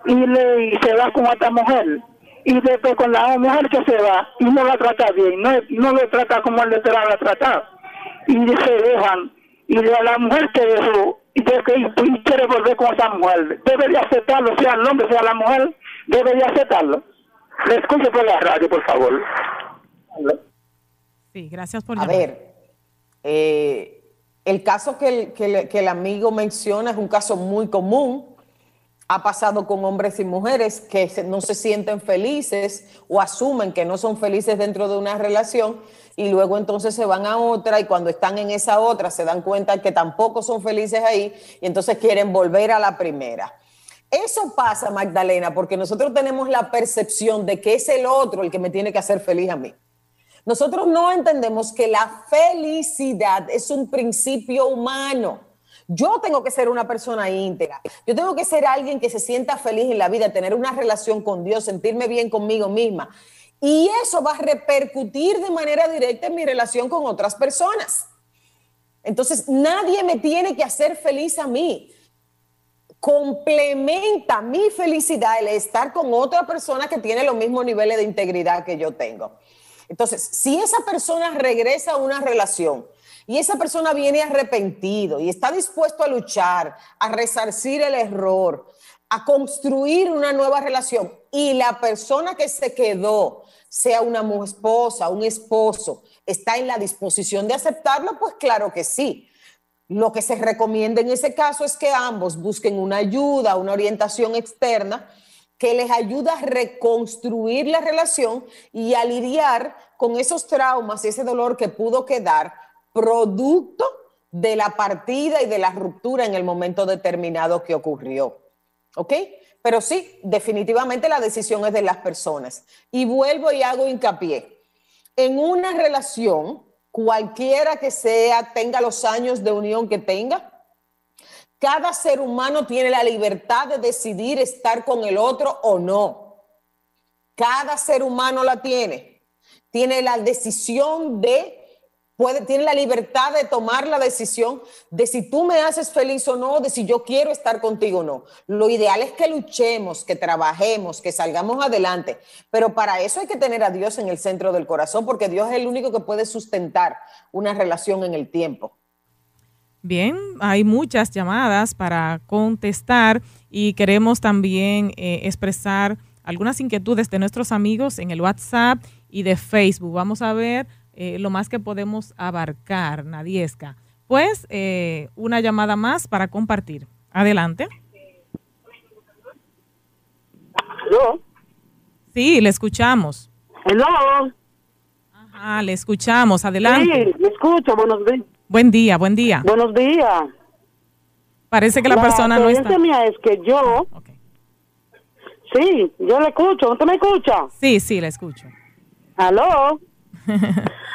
[SPEAKER 9] y le se va con otra mujer y después con la mujer que se va y no la trata bien, no, no lo trata como él le la tratado y se dejan y de la mujer que dejó y, de, y, quiere volver con esa mujer, debe de aceptarlo, sea el hombre, sea la mujer, debe de aceptarlo. Le escuche por la radio, por favor.
[SPEAKER 1] Sí, gracias por
[SPEAKER 2] llamar. A ver, eh, el caso que el, amigo menciona es un caso muy común. Ha pasado con hombres y mujeres que no se sienten felices o asumen que no son felices dentro de una relación y luego entonces se van a otra y cuando están en esa otra se dan cuenta que tampoco son felices ahí y entonces quieren volver a la primera. Eso pasa, Magdalena, porque nosotros tenemos la percepción de que es el otro el que me tiene que hacer feliz a mí. Nosotros no entendemos que la felicidad es un principio humano. Yo tengo que ser una persona íntegra. Yo tengo que ser alguien que se sienta feliz en la vida, tener una relación con Dios, sentirme bien conmigo misma. Y eso va a repercutir de manera directa en mi relación con otras personas. Entonces, nadie me tiene que hacer feliz a mí. Complementa mi felicidad el estar con otra persona que tiene los mismos niveles de integridad que yo tengo. Entonces, si esa persona regresa a una relación y esa persona viene arrepentido y está dispuesto a luchar, a resarcir el error, a construir una nueva relación y la persona que se quedó, sea una esposa, un esposo, está en la disposición de aceptarlo, pues claro que sí. Lo que se recomienda en ese caso es que ambos busquen una ayuda, una orientación externa que les ayuda a reconstruir la relación y a lidiar con esos traumas y ese dolor que pudo quedar producto de la partida y de la ruptura en el momento determinado que ocurrió. ¿Ok? Pero sí, definitivamente la decisión es de las personas. Y vuelvo y hago hincapié. En una relación, cualquiera que sea, tenga los años de unión que tenga, cada ser humano tiene la libertad de decidir estar con el otro o no. Cada ser humano la tiene. Tiene la decisión de Puede, tiene la libertad de tomar la decisión de si tú me haces feliz o no, de si yo quiero estar contigo o no. Lo ideal es que luchemos, que trabajemos, que salgamos adelante, pero para eso hay que tener a Dios en el centro del corazón, porque Dios es el único que puede sustentar una relación en el tiempo.
[SPEAKER 1] Bien, hay muchas llamadas para contestar y queremos también eh, expresar algunas inquietudes de nuestros amigos en el WhatsApp y de Facebook. Vamos a ver eh, lo más que podemos abarcar, Nadiesca. Pues eh, una llamada más para compartir. Adelante.
[SPEAKER 10] ¿Aló?
[SPEAKER 1] Sí, le escuchamos.
[SPEAKER 10] ¿Aló?
[SPEAKER 1] Ajá, le escuchamos. Adelante.
[SPEAKER 10] Sí, me escucho. Buenos días.
[SPEAKER 1] Buen día, buen día.
[SPEAKER 10] Buenos días.
[SPEAKER 1] Parece que la, persona no está.
[SPEAKER 10] La mía es que yo. Sí, yo le escucho. ¿Usted me escucha?
[SPEAKER 1] Sí, sí, le escucho.
[SPEAKER 10] ¿Aló?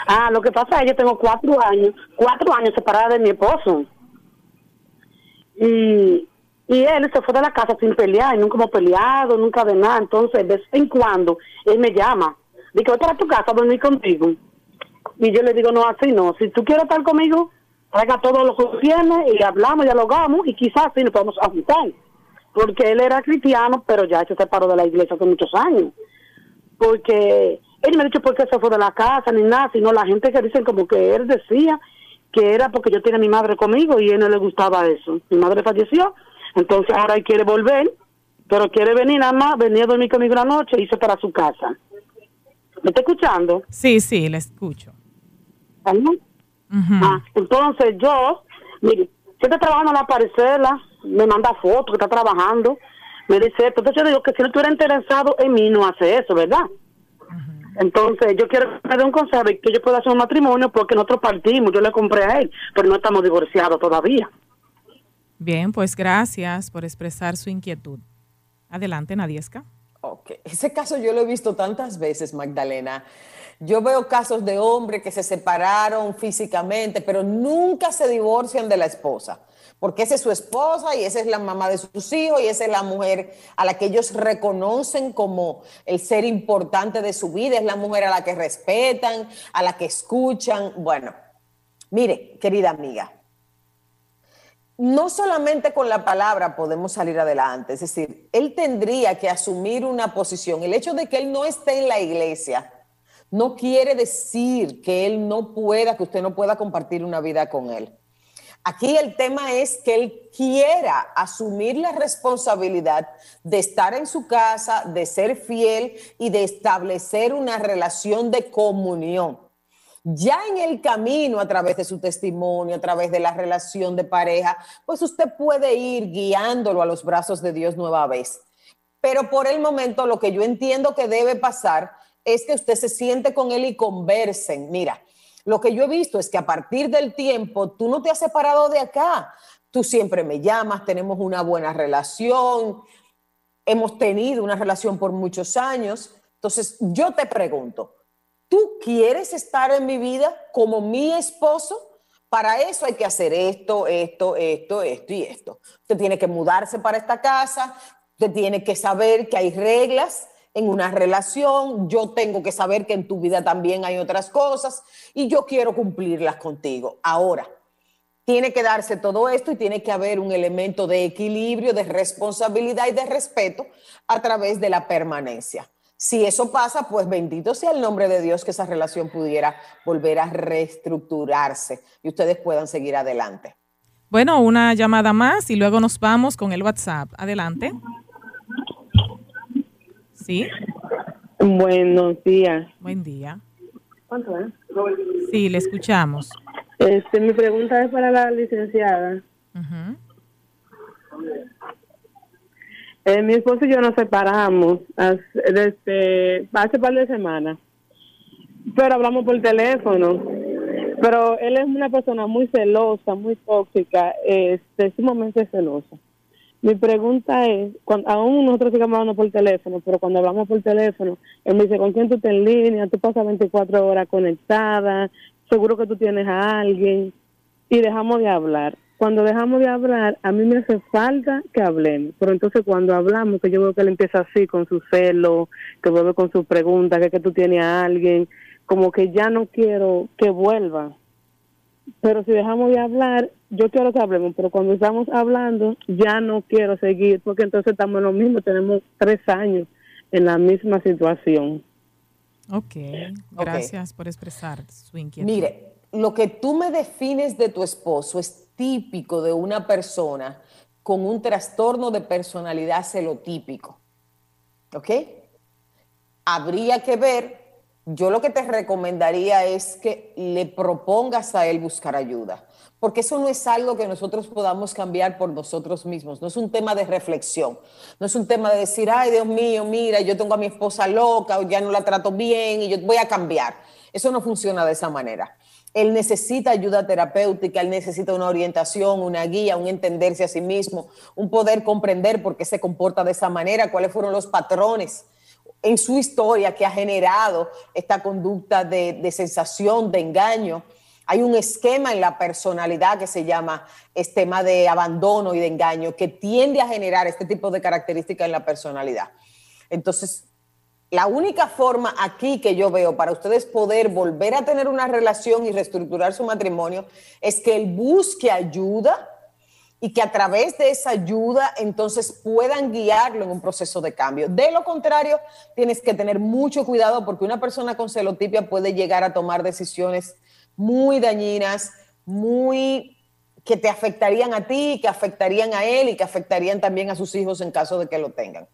[SPEAKER 10] Ah, lo que pasa es que yo tengo cuatro años, cuatro años separada de mi esposo. Y, y él se fue de la casa sin pelear, y nunca hemos peleado, nunca de nada. Entonces, de vez en cuando, él me llama. Dice, voy para tu casa a dormir contigo. Y yo le digo, no, así no. Si tú quieres estar conmigo, traiga todo lo que tiene y hablamos, dialogamos y quizás así nos podemos juntar. Porque él era cristiano, pero ya se separó de la iglesia hace muchos años. Porque él me ha dicho por qué se fue de la casa ni nada, sino la gente que dicen como que él decía que era porque yo tenía a mi madre conmigo y a él no le gustaba eso. Mi madre falleció, entonces ahora él quiere volver, pero quiere venir nada más, venía a dormir conmigo la noche y irse para su casa. ¿Me está escuchando?
[SPEAKER 1] Sí, sí, le escucho.
[SPEAKER 10] ah, entonces yo, mire, si está trabajando en la parcela, me manda fotos que está trabajando, me dice, entonces yo digo que si no estuviera interesado en mí, no hace eso, ¿verdad? Entonces, yo quiero que me dé un consejo de que yo pueda hacer un matrimonio porque nosotros partimos, yo le compré a él, pero no estamos divorciados todavía.
[SPEAKER 1] Bien, pues gracias por expresar su inquietud. Adelante, Nadiesca.
[SPEAKER 2] Ok, ese caso yo lo he visto tantas veces, Magdalena. Yo veo casos de hombres que se separaron físicamente, pero nunca se divorcian de la esposa porque esa es su esposa y esa es la mamá de sus hijos y esa es la mujer a la que ellos reconocen como el ser importante de su vida, es la mujer a la que respetan, a la que escuchan. Bueno, mire, querida amiga, no solamente con la palabra podemos salir adelante, es decir, él tendría que asumir una posición. El hecho de que él no esté en la iglesia no quiere decir que él no pueda, que usted no pueda compartir una vida con él. Aquí el tema es que él quiera asumir la responsabilidad de estar en su casa, de ser fiel y de establecer una relación de comunión. Ya en el camino, a través de su testimonio, a través de la relación de pareja, pues usted puede ir guiándolo a los brazos de Dios nueva vez. Pero por el momento lo que yo entiendo que debe pasar es que usted se siente con él y conversen. Mira, lo que yo he visto es que a partir del tiempo tú no te has separado de acá. Tú siempre me llamas, tenemos una buena relación, hemos tenido una relación por muchos años. Entonces yo te pregunto, ¿tú quieres estar en mi vida como mi esposo? Para eso hay que hacer esto, esto, esto, esto y esto. Usted tiene que mudarse para esta casa, usted tiene que saber que hay reglas en una relación, yo tengo que saber que en tu vida también hay otras cosas y yo quiero cumplirlas contigo. Ahora, tiene que darse todo esto y tiene que haber un elemento de equilibrio, de responsabilidad y de respeto a través de la permanencia. Si eso pasa, pues bendito sea el nombre de Dios que esa relación pudiera volver a reestructurarse y ustedes puedan seguir adelante.
[SPEAKER 1] Bueno, una llamada más y luego nos vamos con el WhatsApp. Adelante. Sí.
[SPEAKER 11] Buenos días.
[SPEAKER 1] Buen día.
[SPEAKER 11] ¿Cuánto es?
[SPEAKER 1] Sí, le escuchamos.
[SPEAKER 11] Este, mi pregunta es para la licenciada. Eh, mi esposo y yo nos separamos hace, desde hace par de semanas, pero hablamos por teléfono. Pero él es una persona muy celosa, muy tóxica, este, sumamente celosa. Mi pregunta es, cuando, aún nosotros sigamos hablando por teléfono, pero cuando hablamos por teléfono, él me dice, ¿con quién tú estás en línea? Tú pasas 24 horas conectada, seguro que tú tienes a alguien, y dejamos de hablar. Cuando dejamos de hablar, a mí me hace falta que hablemos, pero entonces cuando hablamos, que yo veo que él empieza así con su celo, que vuelve con sus preguntas, que, que tú tienes a alguien, como que ya no quiero que vuelva. Pero si dejamos de hablar, yo quiero que hablemos, pero cuando estamos hablando, ya no quiero seguir, porque entonces estamos en lo mismo, tenemos tres años en la misma situación.
[SPEAKER 1] Ok, gracias por expresar su inquietud.
[SPEAKER 2] Mire, lo que tú me defines de tu esposo es típico de una persona con un trastorno de personalidad celotípico. ¿Ok? Habría que ver yo lo que te recomendaría es que le propongas a él buscar ayuda, porque eso no es algo que nosotros podamos cambiar por nosotros mismos, no es un tema de reflexión, no es un tema de decir, ay Dios mío, mira, yo tengo a mi esposa loca ya no la trato bien y yo voy a cambiar. Eso no funciona de esa manera. Él necesita ayuda terapéutica, él necesita una orientación, una guía, un entenderse a sí mismo, un poder comprender por qué se comporta de esa manera, cuáles fueron los patrones en su historia que ha generado esta conducta de, sensación, de engaño. Hay un esquema en la personalidad que se llama esquema de abandono y de engaño que tiende a generar este tipo de características en la personalidad. Entonces, la única forma aquí que yo veo para ustedes poder volver a tener una relación y reestructurar su matrimonio es que él busque ayuda y que a través de esa ayuda entonces puedan guiarlo en un proceso de cambio. De lo contrario, tienes que tener mucho cuidado porque una persona con celotipia puede llegar a tomar decisiones muy dañinas, muy que te afectarían a ti, que afectarían a él y que afectarían también a sus hijos en caso de que lo tengan.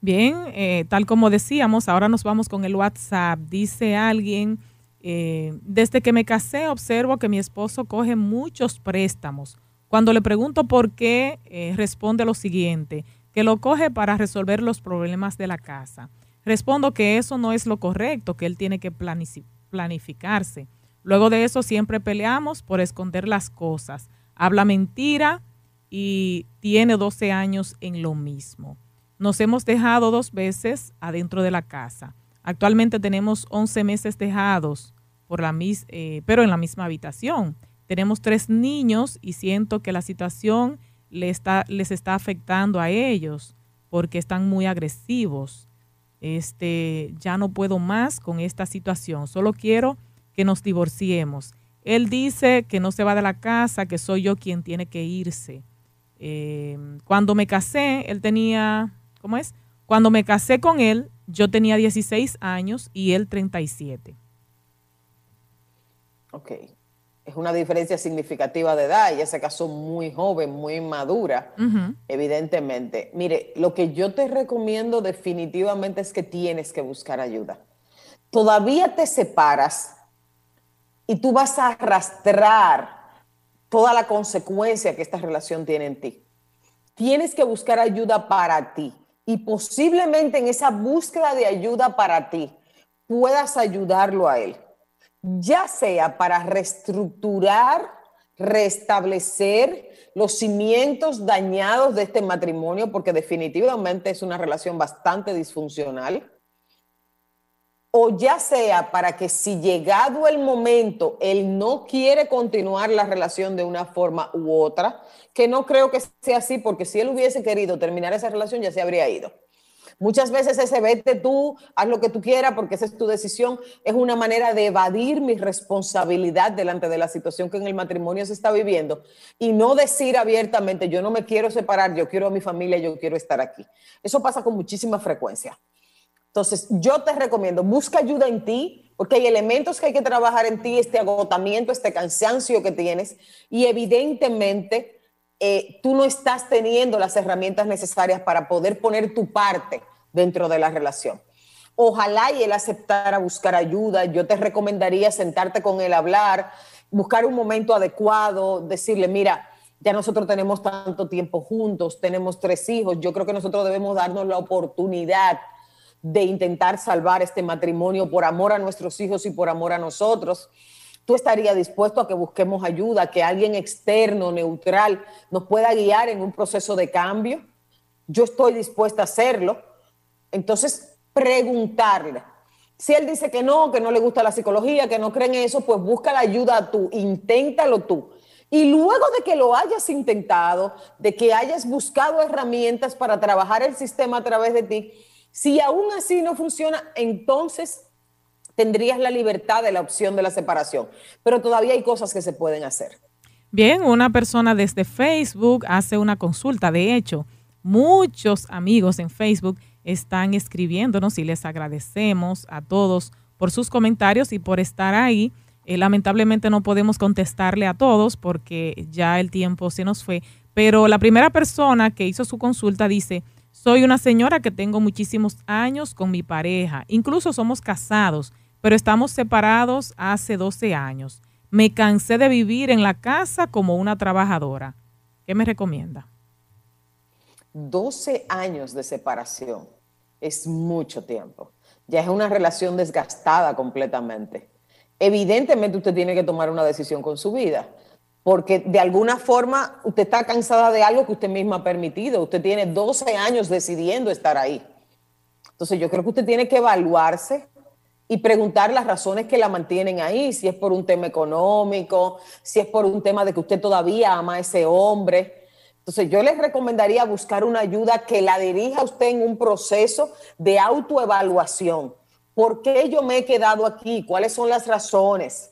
[SPEAKER 1] Bien, eh, tal como decíamos, ahora nos vamos con el WhatsApp. Dice alguien, eh, desde que me casé observo que mi esposo coge muchos préstamos cuando le pregunto por qué, eh, responde lo siguiente, que lo coge para resolver los problemas de la casa. Respondo que eso no es lo correcto, que él tiene que planificarse. Luego de eso siempre peleamos por esconder las cosas. Habla mentira y tiene 12 años en lo mismo. Nos hemos dejado dos veces adentro de la casa. Actualmente tenemos 11 meses dejados, por la eh, pero en la misma habitación. Tenemos tres niños y siento que la situación les está, les está afectando a ellos porque están muy agresivos. Este, ya no puedo más con esta situación, solo quiero que nos divorciemos. Él dice que no se va de la casa, que soy yo quien tiene que irse. Eh, cuando me casé, él tenía, ¿cómo es? Cuando me casé con él, yo tenía 16 años y él 37.
[SPEAKER 2] Ok es una diferencia significativa de edad. Ella se casó muy joven, muy madura, evidentemente. Mire, lo que yo te recomiendo definitivamente es que tienes que buscar ayuda. Todavía te separas y tú vas a arrastrar toda la consecuencia que esta relación tiene en ti. Tienes que buscar ayuda para ti y posiblemente en esa búsqueda de ayuda para ti puedas ayudarlo a él ya sea para reestructurar, restablecer los cimientos dañados de este matrimonio, porque definitivamente es una relación bastante disfuncional, o ya sea para que si llegado el momento él no quiere continuar la relación de una forma u otra, que no creo que sea así, porque si él hubiese querido terminar esa relación ya se habría ido. Muchas veces ese vete tú, haz lo que tú quieras porque esa es tu decisión, es una manera de evadir mi responsabilidad delante de la situación que en el matrimonio se está viviendo y no decir abiertamente, yo no me quiero separar, yo quiero a mi familia, yo quiero estar aquí. Eso pasa con muchísima frecuencia. Entonces, yo te recomiendo, busca ayuda en ti, porque hay elementos que hay que trabajar en ti, este agotamiento, este cansancio que tienes, y evidentemente eh, tú no estás teniendo las herramientas necesarias para poder poner tu parte dentro de la relación. Ojalá y él aceptara buscar ayuda. Yo te recomendaría sentarte con él, hablar, buscar un momento adecuado, decirle, mira, ya nosotros tenemos tanto tiempo juntos, tenemos tres hijos, yo creo que nosotros debemos darnos la oportunidad de intentar salvar este matrimonio por amor a nuestros hijos y por amor a nosotros. ¿Tú estarías dispuesto a que busquemos ayuda, que alguien externo, neutral, nos pueda guiar en un proceso de cambio? Yo estoy dispuesta a hacerlo. Entonces, preguntarle. Si él dice que no, que no le gusta la psicología, que no cree en eso, pues busca la ayuda tú, inténtalo tú. Y luego de que lo hayas intentado, de que hayas buscado herramientas para trabajar el sistema a través de ti, si aún así no funciona, entonces tendrías la libertad de la opción de la separación. Pero todavía hay cosas que se pueden hacer.
[SPEAKER 1] Bien, una persona desde Facebook hace una consulta. De hecho, muchos amigos en Facebook están escribiéndonos y les agradecemos a todos por sus comentarios y por estar ahí. Eh, lamentablemente no podemos contestarle a todos porque ya el tiempo se nos fue, pero la primera persona que hizo su consulta dice, soy una señora que tengo muchísimos años con mi pareja, incluso somos casados, pero estamos separados hace 12 años. Me cansé de vivir en la casa como una trabajadora. ¿Qué me recomienda?
[SPEAKER 2] 12 años de separación es mucho tiempo. Ya es una relación desgastada completamente. Evidentemente usted tiene que tomar una decisión con su vida porque de alguna forma usted está cansada de algo que usted misma ha permitido. Usted tiene 12 años decidiendo estar ahí. Entonces yo creo que usted tiene que evaluarse y preguntar las razones que la mantienen ahí, si es por un tema económico, si es por un tema de que usted todavía ama a ese hombre. Entonces yo les recomendaría buscar una ayuda que la dirija a usted en un proceso de autoevaluación. ¿Por qué yo me he quedado aquí? ¿Cuáles son las razones?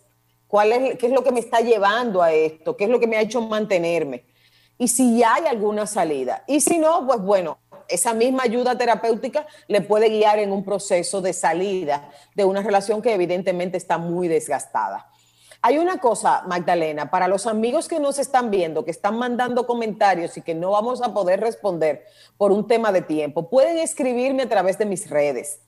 [SPEAKER 2] es, ¿Qué es lo que me está llevando a esto? ¿Qué es lo que me ha hecho mantenerme? Y si hay alguna salida. Y si no, pues bueno, esa misma ayuda terapéutica le puede guiar en un proceso de salida de una relación que evidentemente está muy desgastada. Hay una cosa, Magdalena, para los amigos que nos están viendo, que están mandando comentarios y que no vamos a poder responder por un tema de tiempo, pueden escribirme a través de mis redes.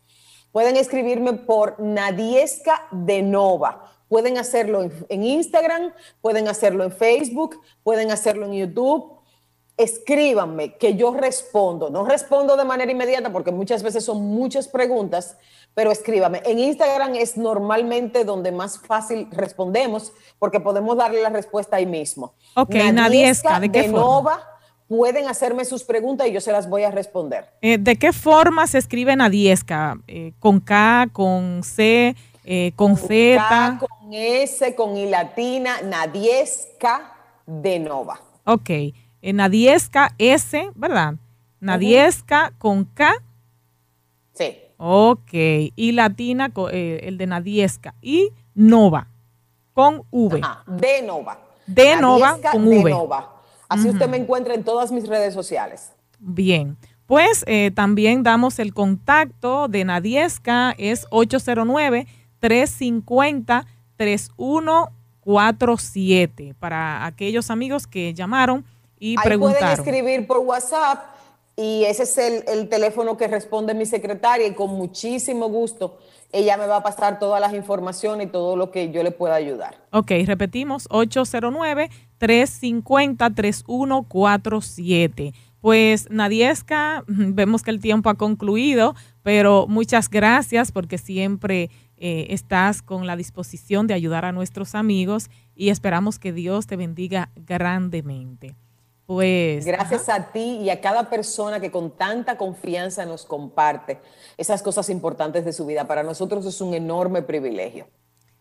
[SPEAKER 2] Pueden escribirme por Nadiesca de Nova Pueden hacerlo en, Instagram, pueden hacerlo en Facebook, pueden hacerlo en YouTube. Escríbanme que yo respondo. No respondo de manera inmediata porque muchas veces son muchas preguntas, pero escríbame. En Instagram es normalmente donde más fácil respondemos porque podemos darle la respuesta ahí mismo.
[SPEAKER 1] Ok, Nadiesca, ¿de qué
[SPEAKER 2] de Nova, pueden hacerme sus preguntas y yo se las voy a responder.
[SPEAKER 1] Eh, ¿De qué forma se escribe Nadiesca? Eh, ¿Con K, con C, eh, con, Z?
[SPEAKER 2] con S, con I latina, Nadiesca de Nova.
[SPEAKER 1] Ok, eh, Nadiesca S, ¿verdad? Nadiesca con K.
[SPEAKER 2] Sí.
[SPEAKER 1] Ok, y latina, eh, el de Nadiesca. Y Nova, con V.
[SPEAKER 2] de Nova.
[SPEAKER 1] De Nova con
[SPEAKER 2] de
[SPEAKER 1] V.
[SPEAKER 2] Nova. Así usted me encuentra en todas mis redes sociales.
[SPEAKER 1] Bien. Pues eh, también damos el contacto de Nadiesca, es 809 350 3147 para aquellos amigos que llamaron y
[SPEAKER 2] Ahí
[SPEAKER 1] preguntaron.
[SPEAKER 2] Pueden escribir por WhatsApp y ese es el, el, teléfono que responde mi secretaria y con muchísimo gusto ella me va a pasar todas las informaciones y todo lo que yo le pueda ayudar.
[SPEAKER 1] Ok, repetimos, 809-350-3147. Pues Nadiesca, vemos que el tiempo ha concluido, pero muchas gracias porque siempre eh, estás con la disposición de ayudar a nuestros amigos y esperamos que Dios te bendiga grandemente. Pues
[SPEAKER 2] gracias a ti y a cada persona que con tanta confianza nos comparte esas cosas importantes de su vida. Para nosotros es un enorme privilegio.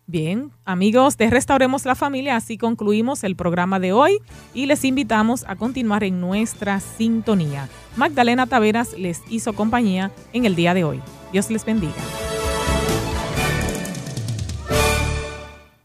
[SPEAKER 1] Bien, amigos de Restauremos la Familia, así concluimos el programa de hoy y les invitamos a continuar en nuestra sintonía. Magdalena Taveras les hizo compañía en el día de hoy. Dios les bendiga.